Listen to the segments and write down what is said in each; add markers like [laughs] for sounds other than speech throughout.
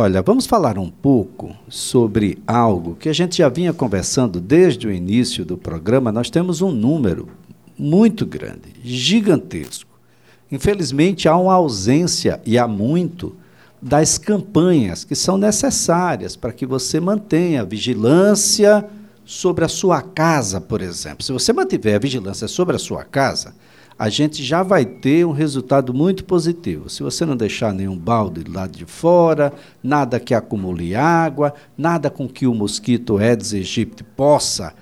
Olha, vamos falar um pouco sobre algo que a gente já vinha conversando desde o início do programa. Nós temos um número muito grande, gigantesco. Infelizmente, há uma ausência, e há muito, das campanhas que são necessárias para que você mantenha a vigilância sobre a sua casa, por exemplo. Se você mantiver a vigilância sobre a sua casa, a gente já vai ter um resultado muito positivo. Se você não deixar nenhum balde lado de fora, nada que acumule água, nada com que o mosquito Aedes aegypti possa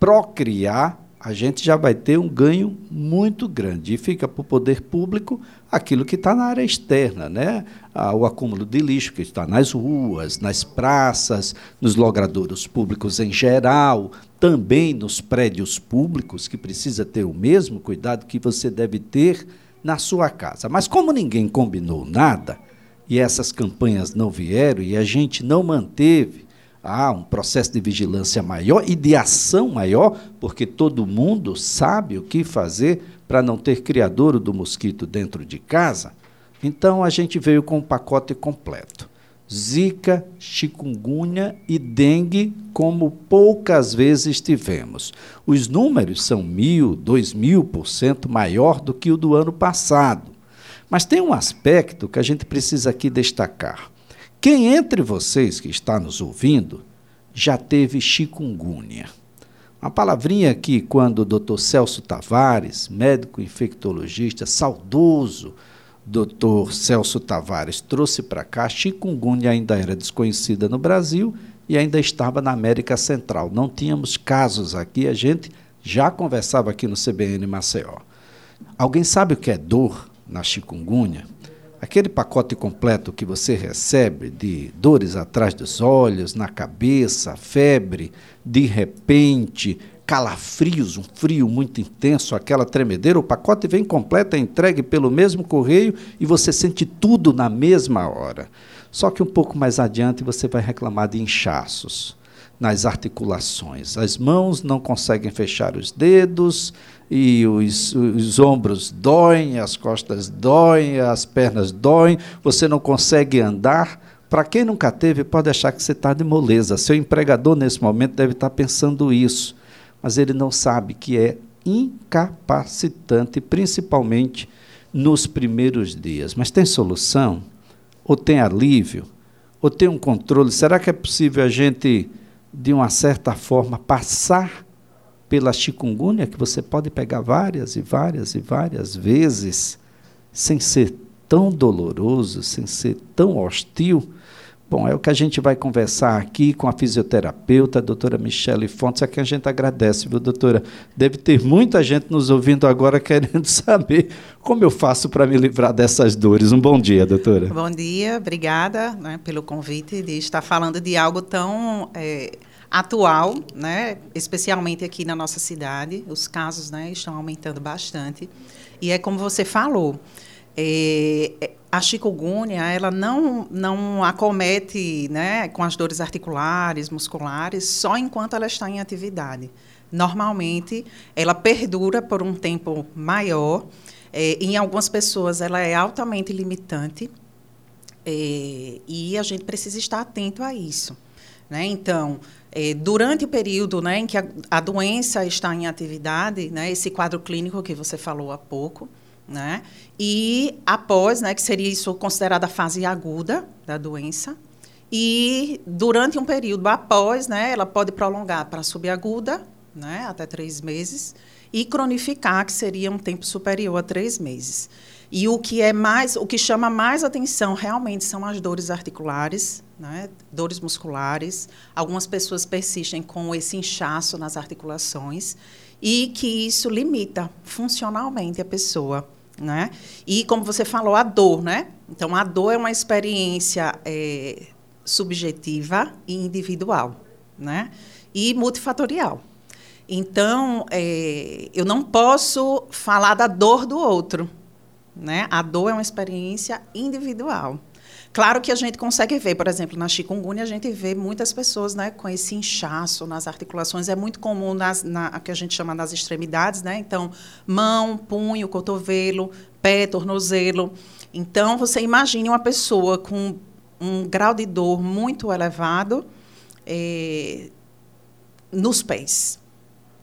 procriar, a gente já vai ter um ganho muito grande. E fica para o poder público aquilo que está na área externa, né? Ah, o acúmulo de lixo que está nas ruas, nas praças, nos logradouros públicos em geral, também nos prédios públicos, que precisa ter o mesmo cuidado que você deve ter na sua casa. Mas como ninguém combinou nada, e essas campanhas não vieram, e a gente não manteve há um processo de vigilância maior e de ação maior, porque todo mundo sabe o que fazer para não ter criadouro do mosquito dentro de casa. Então a gente veio com um pacote completo. Zika, chikungunya e dengue, como poucas vezes tivemos. Os números são mil, dois mil por cento maior do que o do ano passado. Mas tem um aspecto que a gente precisa aqui destacar. Quem entre vocês que está nos ouvindo já teve chikungunya? Uma palavrinha que, quando o Dr. Celso Tavares, médico infectologista, saudoso Dr. Celso Tavares, trouxe para cá, chikungunya ainda era desconhecida no Brasil e ainda estava na América Central. Não tínhamos casos aqui, a gente já conversava aqui no CBN Maceió. Alguém sabe o que é dor na chikungunya? Aquele pacote completo que você recebe de dores atrás dos olhos, na cabeça, febre, de repente, calafrios, um frio muito intenso, aquela tremedeira, o pacote vem completo, é entregue pelo mesmo correio e você sente tudo na mesma hora. Só que um pouco mais adiante você vai reclamar de inchaços nas articulações. As mãos não conseguem fechar os dedos, e os, os ombros doem, as costas doem, as pernas doem, você não consegue andar. Para quem nunca teve, pode achar que você está de moleza. Seu empregador, nesse momento, deve estar tá pensando isso, mas ele não sabe que é incapacitante, principalmente nos primeiros dias. Mas tem solução? Ou tem alívio? Ou tem um controle? Será que é possível a gente, de uma certa forma, passar pela chikungunya, que você pode pegar várias e várias e várias vezes, sem ser tão doloroso, sem ser tão hostil. Bom, é o que a gente vai conversar aqui com a fisioterapeuta, a doutora Michele Fontes, a quem a gente agradece, viu, doutora? Deve ter muita gente nos ouvindo agora [laughs] querendo saber como eu faço para me livrar dessas dores. Um bom dia, doutora. Bom dia, obrigada né, pelo convite de estar falando de algo tão. É atual, né, especialmente aqui na nossa cidade, os casos né, estão aumentando bastante. E é como você falou, é, a chikungunya ela não, não acomete né, com as dores articulares, musculares, só enquanto ela está em atividade. Normalmente, ela perdura por um tempo maior. É, em algumas pessoas, ela é altamente limitante. É, e a gente precisa estar atento a isso. Né? Então, é, durante o período né, em que a, a, doença está em atividade, né, esse quadro clínico que você falou há pouco, né, e após, né, que seria isso considerada a fase aguda da doença, e durante um período após, né, ela pode prolongar para subaguda, né, até três meses, e cronificar, que seria um tempo superior a três meses. E o que é mais, o que chama mais atenção realmente são as dores articulares, né? dores musculares. Algumas pessoas persistem com esse inchaço nas articulações e que isso limita funcionalmente a pessoa. Né? E como você falou, a dor, né? Então a dor é uma experiência é, subjetiva e individual, né? E multifatorial. Então é, eu não posso falar da dor do outro, né? A dor é uma experiência individual. Claro que a gente consegue ver, por exemplo, na chikungunya, a gente vê muitas pessoas né, com esse inchaço nas articulações. É muito comum nas, na que a gente chama das extremidades, né? Então, mão, punho, cotovelo, pé, tornozelo. Então, você imagine uma pessoa com um grau de dor muito elevado é, nos pés.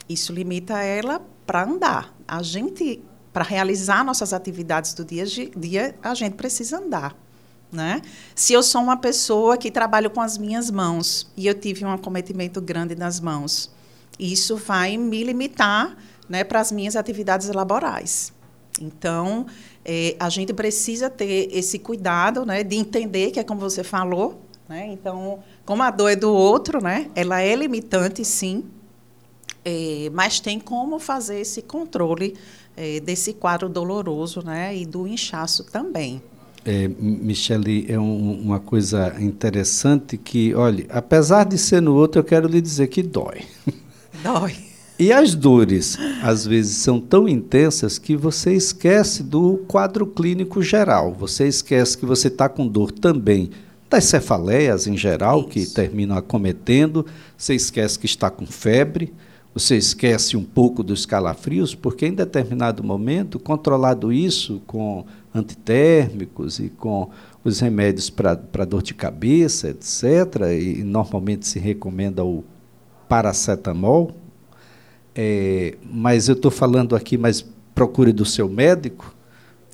Isso limita ela para andar. A gente, para realizar nossas atividades do dia a dia, a gente precisa andar. Né? Se eu sou uma pessoa que trabalho com as minhas mãos e eu tive um acometimento grande nas mãos, isso vai me limitar né, para as minhas atividades laborais. Então, é, a gente precisa ter esse cuidado né, de entender que é como você falou. Né? Então, como a dor é do outro, né, ela é limitante, sim, é, mas tem como fazer esse controle é, desse quadro doloroso né, e do inchaço também. É, Michele, é um, uma coisa interessante que, olha, apesar de ser no outro, eu quero lhe dizer que dói. [laughs] Dói. E as dores, às vezes, são tão intensas que você esquece do quadro clínico geral. Você esquece que você está com dor também das cefaleias em geral, Isso. que terminam acometendo. Você esquece que está com febre. Você esquece um pouco dos calafrios, porque em determinado momento, controlado isso com antitérmicos e com os remédios para dor de cabeça, etc., e normalmente se recomenda o paracetamol, é, mas eu estou falando aqui, mas procure do seu médico.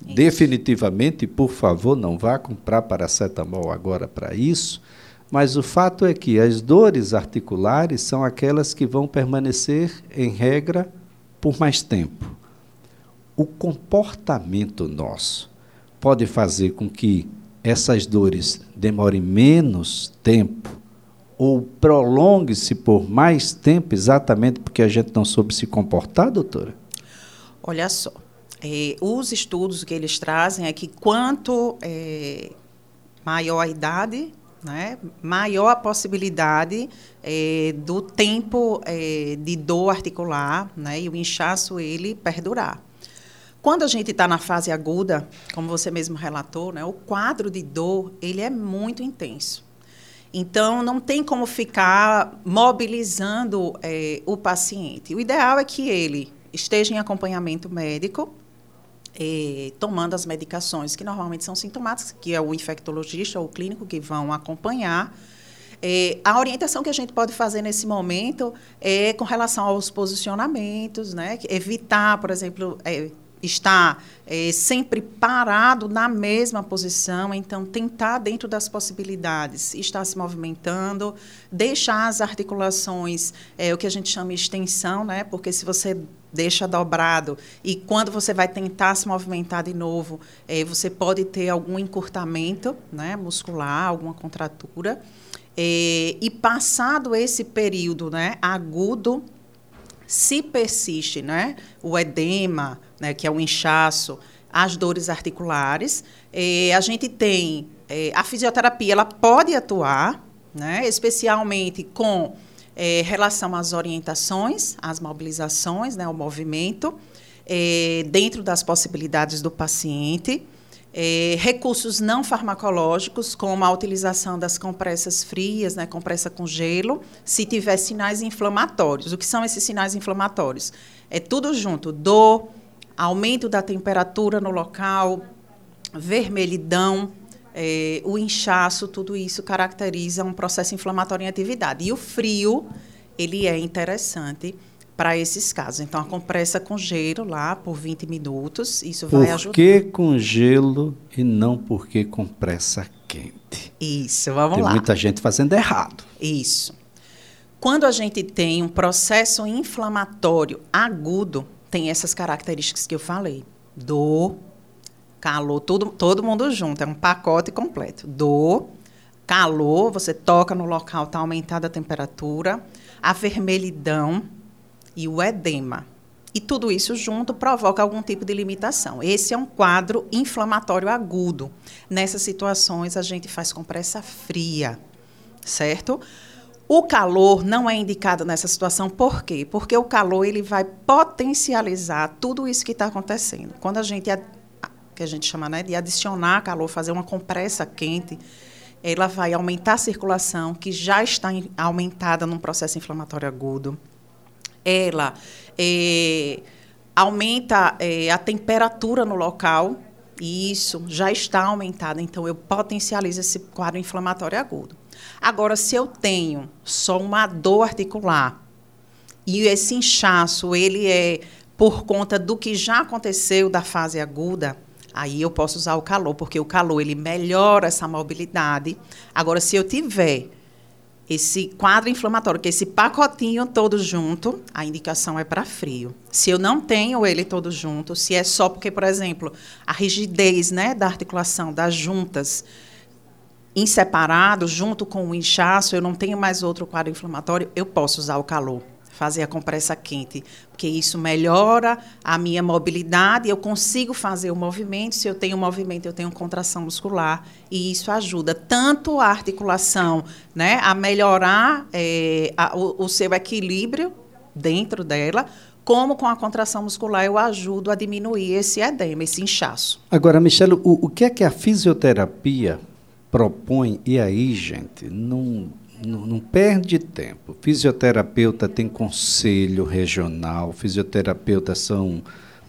Isso. Definitivamente, por favor, não vá comprar paracetamol agora para isso. Mas o fato é que as dores articulares são aquelas que vão permanecer, em regra, por mais tempo. O comportamento nosso pode fazer com que essas dores demorem menos tempo ou prolongue-se por mais tempo, exatamente porque a gente não soube se comportar, doutora? Olha só, é, os estudos que eles trazem é que quanto é, maior a idade, né, maior a possibilidade é, do tempo de dor articular né, e o inchaço ele perdurar. Quando a gente está na fase aguda, como você mesmo relatou, né, o quadro de dor ele é muito intenso. Então, não tem como ficar mobilizando é, o paciente. O ideal é que ele esteja em acompanhamento médico, é, tomando as medicações que normalmente são sintomáticas, que é o infectologista ou o clínico que vão acompanhar. É, a orientação que a gente pode fazer nesse momento é com relação aos posicionamentos, né? Evitar, por exemplo, é, está é, sempre parado na mesma posição, então tentar dentro das possibilidades estar se movimentando, deixar as articulações, é, o que a gente chama de extensão, né? Porque se você deixa dobrado e quando você vai tentar se movimentar de novo, é, você pode ter algum encurtamento, né? Muscular, alguma contratura. É, e passado esse período, né? Agudo se persiste né, o edema, né, que é o inchaço, as dores articulares, eh, a gente tem eh, a fisioterapia, ela pode atuar, né, especialmente com eh, relação às orientações, às mobilizações, né, o movimento, dentro das possibilidades do paciente. É, recursos não farmacológicos, como a utilização das compressas frias, né, compressa com gelo, se tiver sinais inflamatórios. O que são esses sinais inflamatórios? É tudo junto: dor, aumento da temperatura no local, vermelhidão, é, o inchaço, tudo isso caracteriza um processo inflamatório em atividade. E o frio, ele é interessante para esses casos. Então, a compressa com gelo lá por 20 minutos, isso por vai ajudar. Por que com gelo e não por que compressa quente? Isso, vamos tem lá. Tem muita gente fazendo errado. Isso. Quando a gente tem um processo inflamatório agudo, tem essas características que eu falei. Dor, calor, tudo, todo mundo junto, é um pacote completo. Dor, calor, você toca no local, está aumentada a temperatura, a vermelhidão, e o edema. E tudo isso junto provoca algum tipo de limitação. Esse é um quadro inflamatório agudo. Nessas situações, a gente faz compressa fria, certo? O calor não é indicado nessa situação, por quê? Porque o calor ele vai potencializar tudo isso que está acontecendo. Quando a gente, que a gente chama né, de adicionar calor, fazer uma compressa quente, ela vai aumentar a circulação, que já está aumentada num processo inflamatório agudo ela é, aumenta é, a temperatura no local, Isso já está aumentado, então eu potencializo esse quadro inflamatório agudo. Agora, se eu tenho só uma dor articular e esse inchaço ele é por conta do que já aconteceu da fase aguda, aí eu posso usar o calor, porque o calor ele melhora essa mobilidade. Agora, se eu tiver esse quadro inflamatório, que esse pacotinho todo junto, a indicação é para frio. Se eu não tenho ele todo junto, se é só porque, por exemplo, a rigidez né, da articulação, das juntas, em separado, junto com o inchaço, eu não tenho mais outro quadro inflamatório, eu posso usar o calor fazer a compressa quente, porque isso melhora a minha mobilidade, eu consigo fazer o movimento, se eu tenho movimento, eu tenho contração muscular, e isso ajuda tanto a articulação né, a melhorar é, a, o, o seu equilíbrio dentro dela, como com a contração muscular eu ajudo a diminuir esse edema, esse inchaço. Agora, Michele, o, o que é que a fisioterapia propõe? E aí, gente, não não, não, perde tempo. Fisioterapeuta tem conselho regional, fisioterapeutas são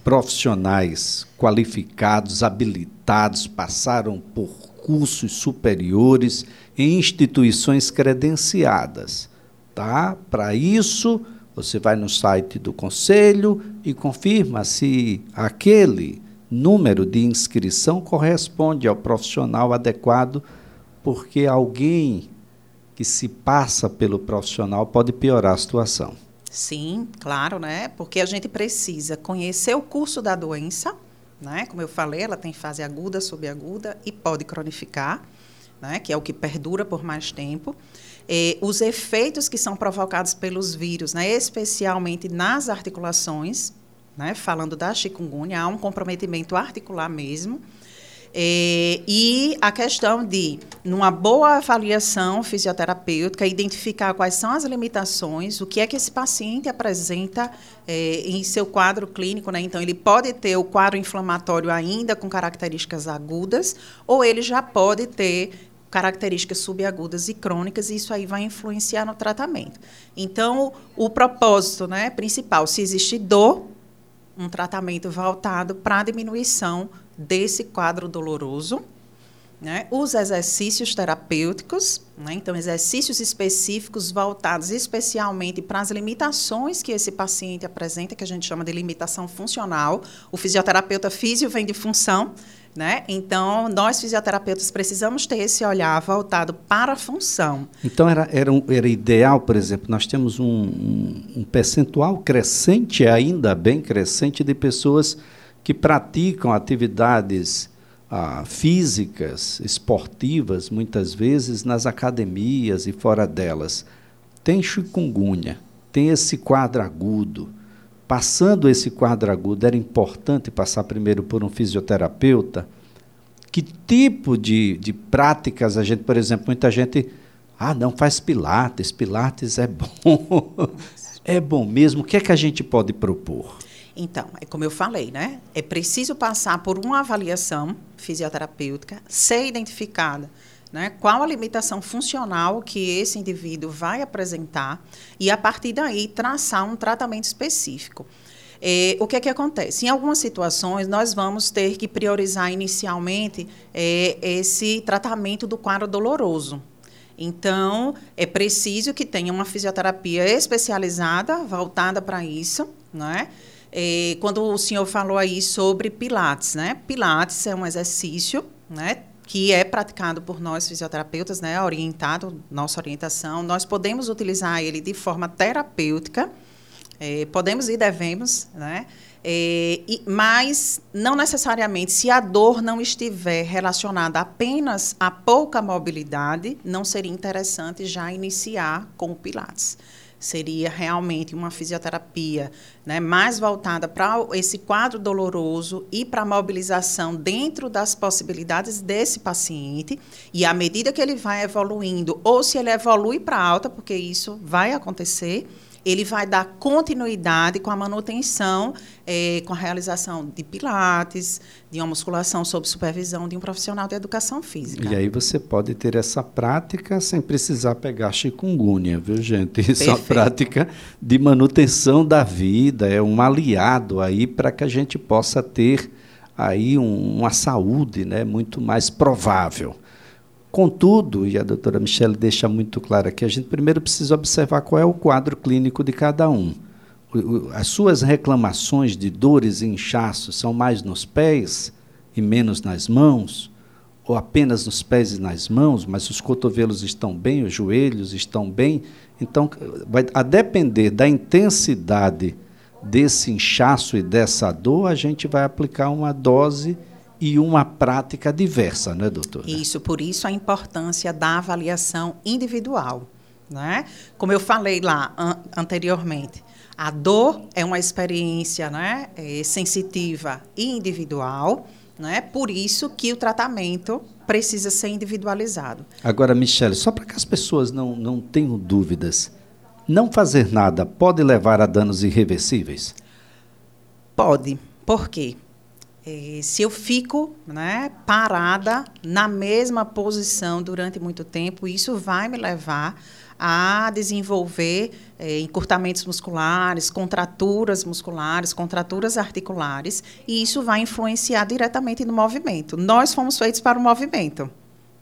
profissionais qualificados, habilitados, passaram por cursos superiores em instituições credenciadas. Tá? Para isso, você vai no site do conselho e confirma se aquele número de inscrição corresponde ao profissional adequado, porque alguém que se passa pelo profissional pode piorar a situação. Sim, claro, né? Porque a gente precisa conhecer o curso da doença, né? Como eu falei, ela tem fase aguda, subaguda e pode cronificar, né? Que é o que perdura por mais tempo. Eh, os efeitos que são provocados pelos vírus, né? Especialmente nas articulações, né? Falando da chikungunya, há um comprometimento articular mesmo. É, e a questão de, numa boa avaliação fisioterapêutica, identificar quais são as limitações, o que é que esse paciente apresenta é, em seu quadro clínico. Né? Então, ele pode ter o quadro inflamatório ainda com características agudas, ou ele já pode ter características subagudas e crônicas, e isso aí vai influenciar no tratamento. Então, o, propósito né, principal, se existe dor, um tratamento voltado para a diminuição desse quadro doloroso. Né? Os exercícios terapêuticos, né? então, exercícios específicos voltados especialmente para as limitações que esse paciente apresenta, que a gente chama de limitação funcional. O fisioterapeuta físio vem de função, né? Então, nós fisioterapeutas precisamos ter esse olhar voltado para a função. Então, era, era, um, era ideal, por exemplo, nós temos um, um, um percentual crescente, ainda bem crescente, de pessoas que praticam atividades ah, físicas, esportivas, muitas vezes nas academias e fora delas. Tem chikungunya, tem esse quadro agudo. Passando esse quadro agudo, era importante passar primeiro por um fisioterapeuta. Que tipo de, de práticas a gente, por exemplo, muita gente. Ah, não faz pilates, pilates é bom. [laughs] é bom mesmo. O que é que a gente pode propor? Então, é como eu falei, né? É preciso passar por uma avaliação fisioterapêutica, ser identificada né? Qual a limitação funcional que esse indivíduo vai apresentar e, a partir daí, traçar um tratamento específico. É, o que é que acontece? Em algumas situações, nós vamos ter que priorizar inicialmente é, esse tratamento do quadro doloroso. Então, é preciso que tenha uma fisioterapia especializada, voltada para isso, né? É, quando o senhor falou aí sobre Pilates, né? Pilates é um exercício, né? Que é praticado por nós fisioterapeutas, né? Orientado, nossa orientação. Nós podemos utilizar ele de forma terapêutica, é, podemos e devemos, né? É, e, mas não necessariamente, se a dor não estiver relacionada apenas a pouca mobilidade, não seria interessante já iniciar com o Pilates seria realmente uma fisioterapia né, mais voltada para esse quadro doloroso e para a mobilização dentro das possibilidades desse paciente. E à medida que ele vai evoluindo, ou se ele evolui para alta, porque isso vai acontecer, ele vai dar continuidade com a manutenção, é, com a realização de pilates, de uma musculação sob supervisão de um profissional de educação física. E aí você pode ter essa prática sem precisar pegar chikungunya, viu, gente? [laughs] Isso Perfeito. é uma prática de manutenção da vida, é um aliado aí para que a gente possa ter aí um, uma saúde né, muito mais provável. Contudo, e a doutora Michelle deixa muito claro aqui, a gente primeiro precisa observar qual é o quadro clínico de cada um. As suas reclamações de dores e inchaços são mais nos pés e menos nas mãos? Ou apenas nos pés e nas mãos, mas os cotovelos estão bem, os joelhos estão bem? Então, vai, a depender da intensidade desse inchaço e dessa dor, a gente vai aplicar uma dose e uma prática diversa, não é, doutora? Isso, por isso a importância da avaliação individual. Né? Como eu falei lá an anteriormente, a dor é uma experiência né, é, sensitiva e individual, né? por isso que o tratamento precisa ser individualizado. Agora, Michele, só para que as pessoas não, não tenham dúvidas, não fazer nada pode levar a danos irreversíveis? Pode. Por quê? É, se eu fico né, parada na mesma posição durante muito tempo, isso vai me levar a desenvolver é, encurtamentos musculares, contraturas musculares, contraturas articulares, e isso vai influenciar diretamente no movimento. Nós fomos feitos para o movimento.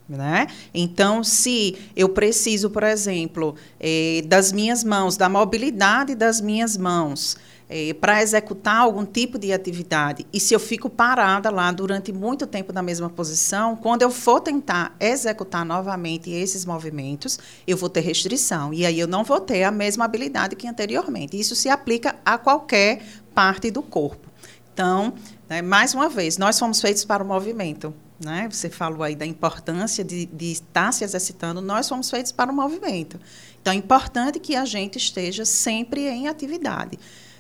Né? Então, se eu preciso, por exemplo, é, das minhas mãos, da mobilidade das minhas mãos, é, para executar algum tipo de atividade. E se eu fico parada lá durante muito tempo na mesma posição, quando eu for tentar executar novamente esses movimentos, eu vou ter restrição. E aí eu não vou ter a mesma habilidade que anteriormente. Isso se aplica a qualquer parte do corpo. Então, né, mais uma vez, nós fomos feitos para o movimento. Né? Você falou aí da importância de, de estar se exercitando. Nós fomos feitos para o movimento. Então, é importante que a gente esteja sempre em atividade.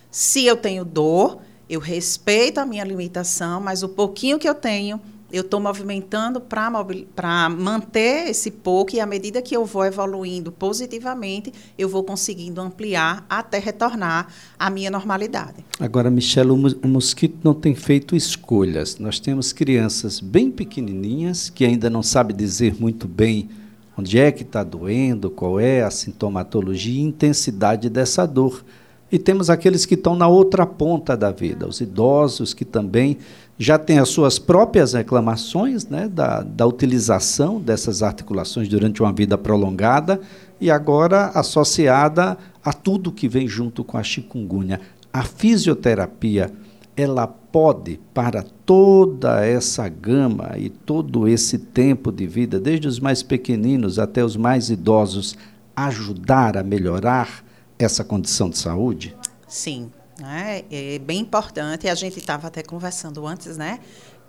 Se eu tenho dor, eu respeito a minha limitação, mas o pouquinho que eu tenho, eu estou movimentando para manter esse pouco, e à medida que eu vou evoluindo positivamente, eu vou conseguindo ampliar até retornar à minha normalidade. Agora, Michelle, o mosquito não tem feito escolhas. Nós temos crianças bem pequenininhas que ainda não sabem dizer muito bem onde é que está doendo, qual é a sintomatologia e intensidade dessa dor. E temos aqueles que estão na outra ponta da vida, os idosos que também já têm as suas próprias reclamações né, da, da utilização dessas articulações durante uma vida prolongada e agora associada a tudo que vem junto com a chikungunya. A fisioterapia, ela pode, para toda essa gama e todo esse tempo de vida, desde os mais pequeninos até os mais idosos, ajudar a melhorar essa condição de saúde? Sim, né? é bem importante. A gente estava até conversando antes, né?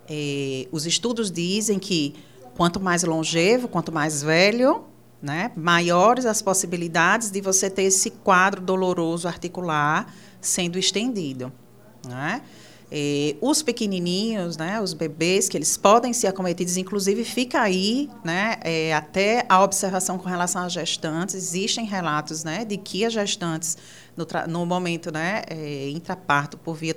É, os estudos dizem que quanto mais longevo, quanto mais velho, né, maiores as possibilidades de você ter esse quadro doloroso articular sendo estendido. Né? É, os pequenininhos, né, os bebês, que eles podem ser acometidos, inclusive fica aí, né, é, até a observação com relação às gestantes, existem relatos, né, de que as gestantes no, no momento, né, é, intraparto por via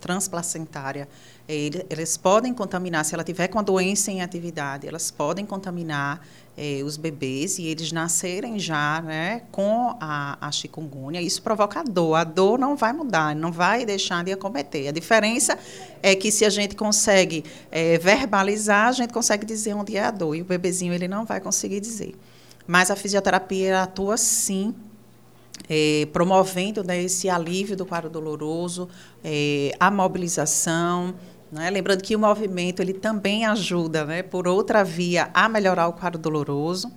transplacentária, eles podem contaminar, se ela tiver com a doença em atividade, elas podem contaminar eh, os bebês e eles nascerem já né, com a, a chikungunya, isso provoca dor. A dor não vai mudar, não vai deixar de acometer. A diferença é que se a gente consegue eh, verbalizar, a gente consegue dizer onde é a dor, e o bebezinho ele não vai conseguir dizer. Mas a fisioterapia atua sim é, promovendo né, esse alívio do quadro doloroso, é, a mobilização, né? Lembrando que o movimento ele também ajuda, né, por outra via, a melhorar o quadro doloroso.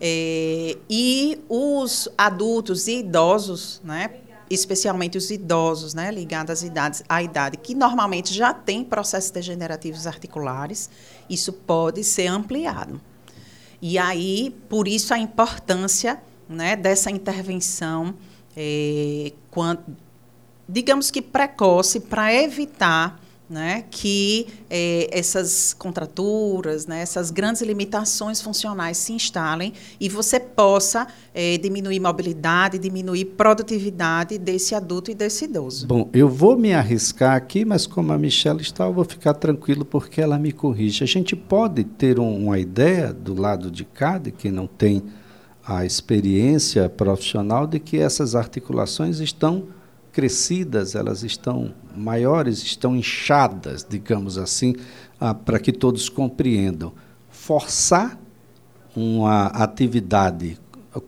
É, e os adultos e idosos, né, especialmente os idosos, né, ligados às idades, à idade, que normalmente já têm processos degenerativos articulares, isso pode ser ampliado. E aí, por isso a importância né, dessa intervenção, é, quando, digamos que precoce, para evitar né, que eh, essas contraturas, né, essas grandes limitações funcionais se instalem e você possa eh, diminuir mobilidade, diminuir produtividade desse adulto e desse idoso. Bom, eu vou me arriscar aqui, mas como a Michelle está, eu vou ficar tranquilo porque ela me corrige. A gente pode ter um, uma ideia do lado de cá, de quem não tem a experiência profissional, de que essas articulações estão crescidas, elas estão maiores, estão inchadas, digamos assim, ah, para que todos compreendam. Forçar uma atividade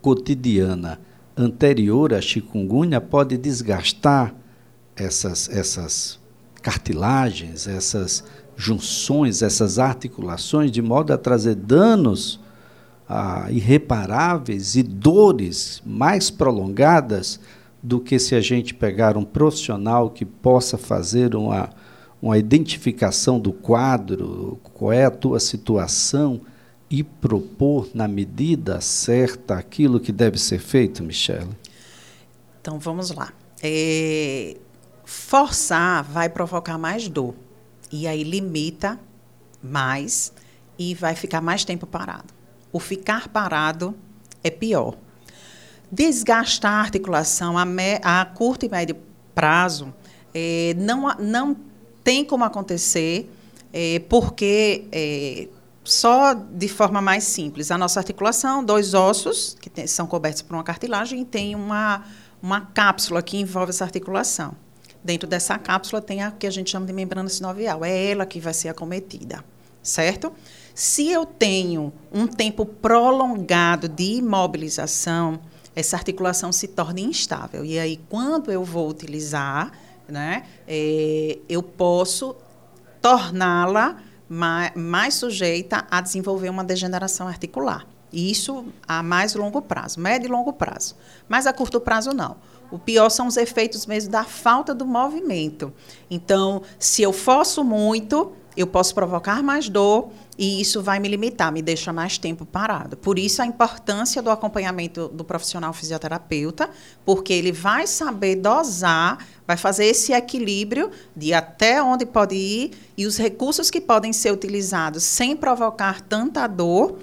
cotidiana anterior à chikungunya pode desgastar essas, essas cartilagens, essas junções, essas articulações, de modo a trazer danos ah, irreparáveis e dores mais prolongadas do que se a gente pegar um profissional que possa fazer uma, uma identificação do quadro, qual é a tua situação e propor na medida certa aquilo que deve ser feito, Michele? Então vamos lá. É, forçar vai provocar mais dor e aí limita mais e vai ficar mais tempo parado. O ficar parado é pior. Desgastar a articulação a, me, a curto e médio prazo é, não, não tem como acontecer, é, porque é, só de forma mais simples. A nossa articulação, dois ossos, que tem, são cobertos por uma cartilagem, e tem uma, uma cápsula que envolve essa articulação. Dentro dessa cápsula tem a que a gente chama de membrana sinovial. É ela que vai ser acometida, certo? Se eu tenho um tempo prolongado de imobilização, essa articulação se torna instável. E aí, quando eu vou utilizar, né, é, eu posso torná-la mais, mais sujeita a desenvolver uma degeneração articular. Isso a mais longo prazo, médio e longo prazo. Mas a curto prazo, não. O pior são os efeitos mesmo da falta do movimento. Então, se eu forço muito, eu posso provocar mais dor e isso vai me limitar, me deixa mais tempo parado. Por isso a importância do acompanhamento do profissional fisioterapeuta, porque ele vai saber dosar, vai fazer esse equilíbrio de até onde pode ir e os recursos que podem ser utilizados sem provocar tanta dor,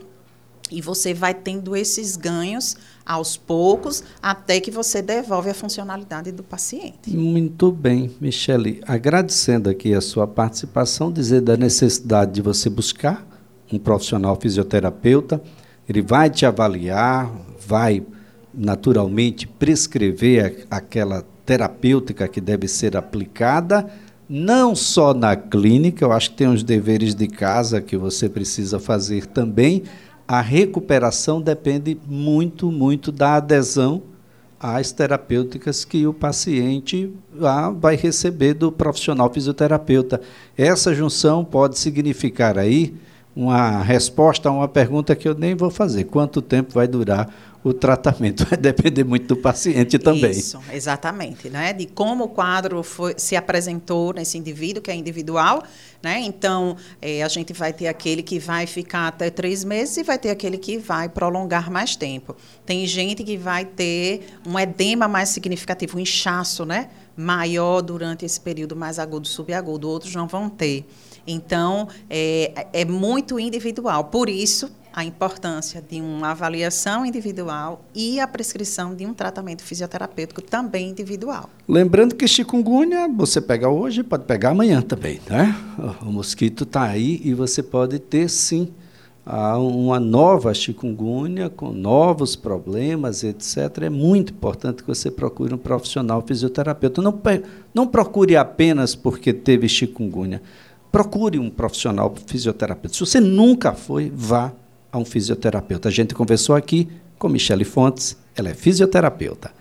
e você vai tendo esses ganhos aos poucos, até que você devolve a funcionalidade do paciente. Muito bem, Michele. Agradecendo aqui a sua participação, dizer da necessidade de você buscar um profissional fisioterapeuta. Ele vai te avaliar, vai naturalmente prescrever aquela terapêutica que deve ser aplicada, não só na clínica, eu acho que tem uns deveres de casa que você precisa fazer também, a recuperação depende muito, muito da adesão às terapêuticas que o paciente vai receber do profissional fisioterapeuta. Essa junção pode significar aí uma resposta a uma pergunta que eu nem vou fazer. Quanto tempo vai durar o tratamento? [laughs] Vai depender muito do paciente também. Isso, exatamente. Né? De como o quadro foi, se apresentou nesse indivíduo, que é individual. Né? Então, é, a gente vai ter aquele que vai ficar até três meses e vai ter aquele que vai prolongar mais tempo. Tem gente que vai ter um edema mais significativo, um inchaço né? maior durante esse período mais agudo, subagudo. Outros não vão ter. Então, é, é muito individual. Por isso, a importância de uma avaliação individual e a prescrição de um tratamento fisioterapêutico também individual. Lembrando que chikungunya você pega hoje, pode pegar amanhã também, né? O mosquito está aí e você pode ter sim uma nova chikungunya com novos problemas, etc. É muito importante que você procure um profissional fisioterapeuta. Não, não procure apenas porque teve chikungunya procure um profissional fisioterapeuta. Se você nunca foi, vá a um fisioterapeuta. A gente conversou aqui com Michele Fontes, ela é fisioterapeuta.